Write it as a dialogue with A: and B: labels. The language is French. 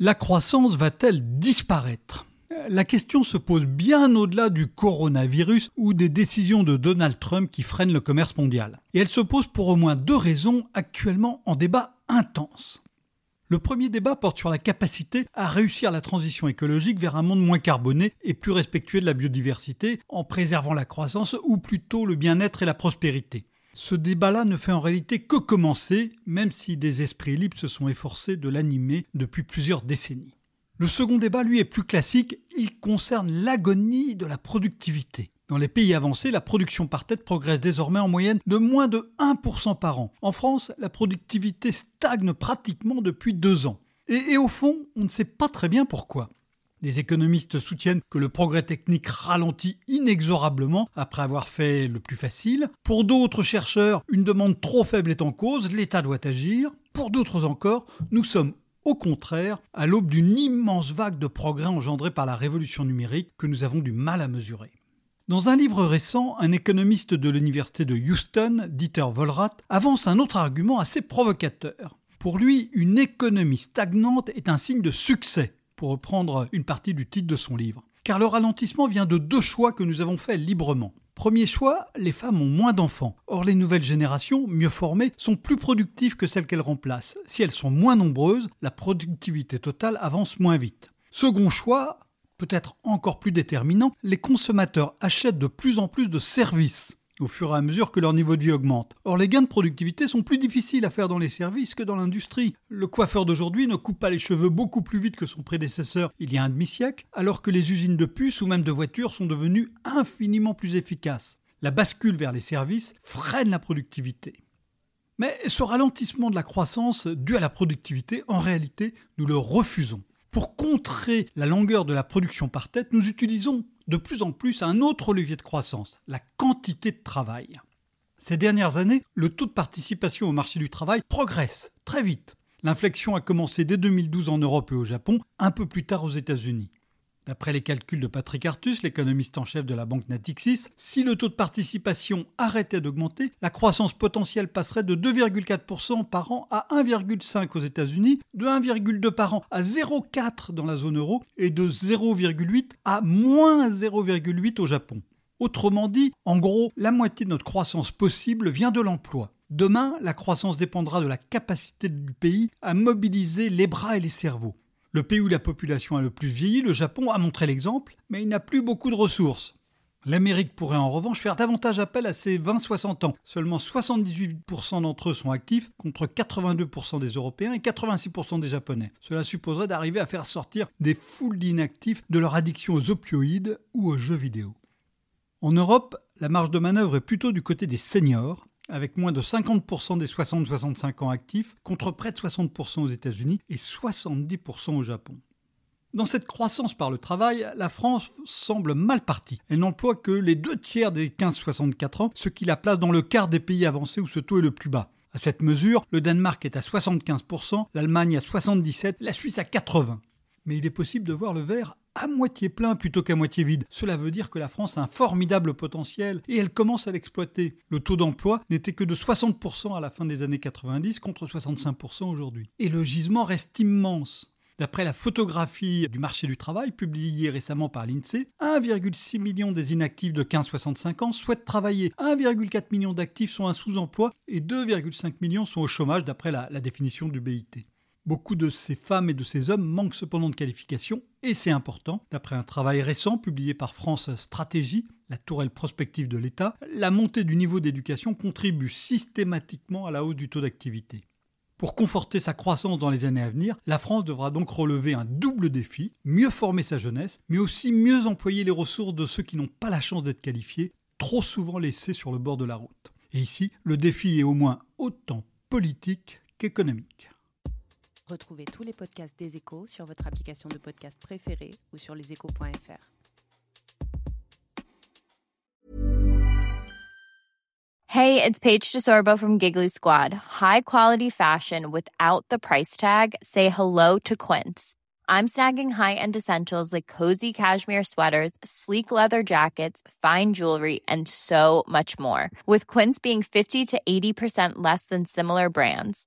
A: La croissance va-t-elle disparaître? La question se pose bien au-delà du coronavirus ou des décisions de Donald Trump qui freinent le commerce mondial. Et elle se pose pour au moins deux raisons actuellement en débat intense. Le premier débat porte sur la capacité à réussir la transition écologique vers un monde moins carboné et plus respectueux de la biodiversité en préservant la croissance ou plutôt le bien-être et la prospérité. Ce débat-là ne fait en réalité que commencer, même si des esprits libres se sont efforcés de l'animer depuis plusieurs décennies. Le second débat, lui, est plus classique, il concerne l'agonie de la productivité. Dans les pays avancés, la production par tête progresse désormais en moyenne de moins de 1% par an. En France, la productivité stagne pratiquement depuis deux ans. Et, et, au fond, on ne sait pas très bien pourquoi. Des économistes soutiennent que le progrès technique ralentit inexorablement après avoir fait le plus facile. Pour d'autres chercheurs, une demande trop faible est en cause, l'État doit agir. Pour d'autres encore, nous sommes au contraire à l'aube d'une immense vague de progrès engendrée par la révolution numérique que nous avons du mal à mesurer. Dans un livre récent, un économiste de l'université de Houston, Dieter Wollrath, avance un autre argument assez provocateur. Pour lui, une économie stagnante est un signe de succès, pour reprendre une partie du titre de son livre. Car le ralentissement vient de deux choix que nous avons faits librement. Premier choix, les femmes ont moins d'enfants. Or, les nouvelles générations, mieux formées, sont plus productives que celles qu'elles remplacent. Si elles sont moins nombreuses, la productivité totale avance moins vite. Second choix, peut-être encore plus déterminant, les consommateurs achètent de plus en plus de services au fur et à mesure que leur niveau de vie augmente. Or, les gains de productivité sont plus difficiles à faire dans les services que dans l'industrie. Le coiffeur d'aujourd'hui ne coupe pas les cheveux beaucoup plus vite que son prédécesseur il y a un demi-siècle, alors que les usines de puces ou même de voitures sont devenues infiniment plus efficaces. La bascule vers les services freine la productivité. Mais ce ralentissement de la croissance dû à la productivité, en réalité, nous le refusons. Pour contrer la longueur de la production par tête, nous utilisons de plus en plus un autre levier de croissance, la quantité de travail. Ces dernières années, le taux de participation au marché du travail progresse très vite. L'inflexion a commencé dès 2012 en Europe et au Japon, un peu plus tard aux États-Unis. D'après les calculs de Patrick Artus, l'économiste en chef de la banque Natixis, si le taux de participation arrêtait d'augmenter, la croissance potentielle passerait de 2,4% par an à 1,5% aux États-Unis, de 1,2% par an à 0,4% dans la zone euro et de 0,8% à moins 0,8% au Japon. Autrement dit, en gros, la moitié de notre croissance possible vient de l'emploi. Demain, la croissance dépendra de la capacité du pays à mobiliser les bras et les cerveaux. Le pays où la population a le plus vieilli, le Japon, a montré l'exemple, mais il n'a plus beaucoup de ressources. L'Amérique pourrait en revanche faire davantage appel à ses 20-60 ans. Seulement 78% d'entre eux sont actifs contre 82% des Européens et 86% des Japonais. Cela supposerait d'arriver à faire sortir des foules d'inactifs de leur addiction aux opioïdes ou aux jeux vidéo. En Europe, la marge de manœuvre est plutôt du côté des seniors, avec moins de 50% des 60-65 ans actifs, contre près de 60% aux États-Unis et 70% au Japon. Dans cette croissance par le travail, la France semble mal partie. Elle n'emploie que les deux tiers des 15-64 ans, ce qui la place dans le quart des pays avancés où ce taux est le plus bas. À cette mesure, le Danemark est à 75%, l'Allemagne à 77%, la Suisse à 80%. Mais il est possible de voir le verre à moitié plein plutôt qu'à moitié vide. Cela veut dire que la France a un formidable potentiel et elle commence à l'exploiter. Le taux d'emploi n'était que de 60% à la fin des années 90 contre 65% aujourd'hui. Et le gisement reste immense. D'après la photographie du marché du travail publiée récemment par l'INSEE, 1,6 million des inactifs de 15-65 ans souhaitent travailler, 1,4 million d'actifs sont un sous-emploi et 2,5 millions sont au chômage d'après la définition du BIT. Beaucoup de ces femmes et de ces hommes manquent cependant de qualification, et c'est important. D'après un travail récent publié par France Stratégie, la tourelle prospective de l'État, la montée du niveau d'éducation contribue systématiquement à la hausse du taux d'activité. Pour conforter sa croissance dans les années à venir, la France devra donc relever un double défi, mieux former sa jeunesse, mais aussi mieux employer les ressources de ceux qui n'ont pas la chance d'être qualifiés, trop souvent laissés sur le bord de la route. Et ici, le défi est au moins autant politique qu'économique.
B: Retrouvez tous les podcasts des échos sur votre application de podcast préférée ou sur leséchos.fr.
C: Hey, it's Paige DeSorbo from Giggly Squad. High quality fashion without the price tag. Say hello to Quince. I'm snagging high-end essentials like cozy cashmere sweaters, sleek leather jackets, fine jewelry, and so much more. With Quince being 50 to 80% less than similar brands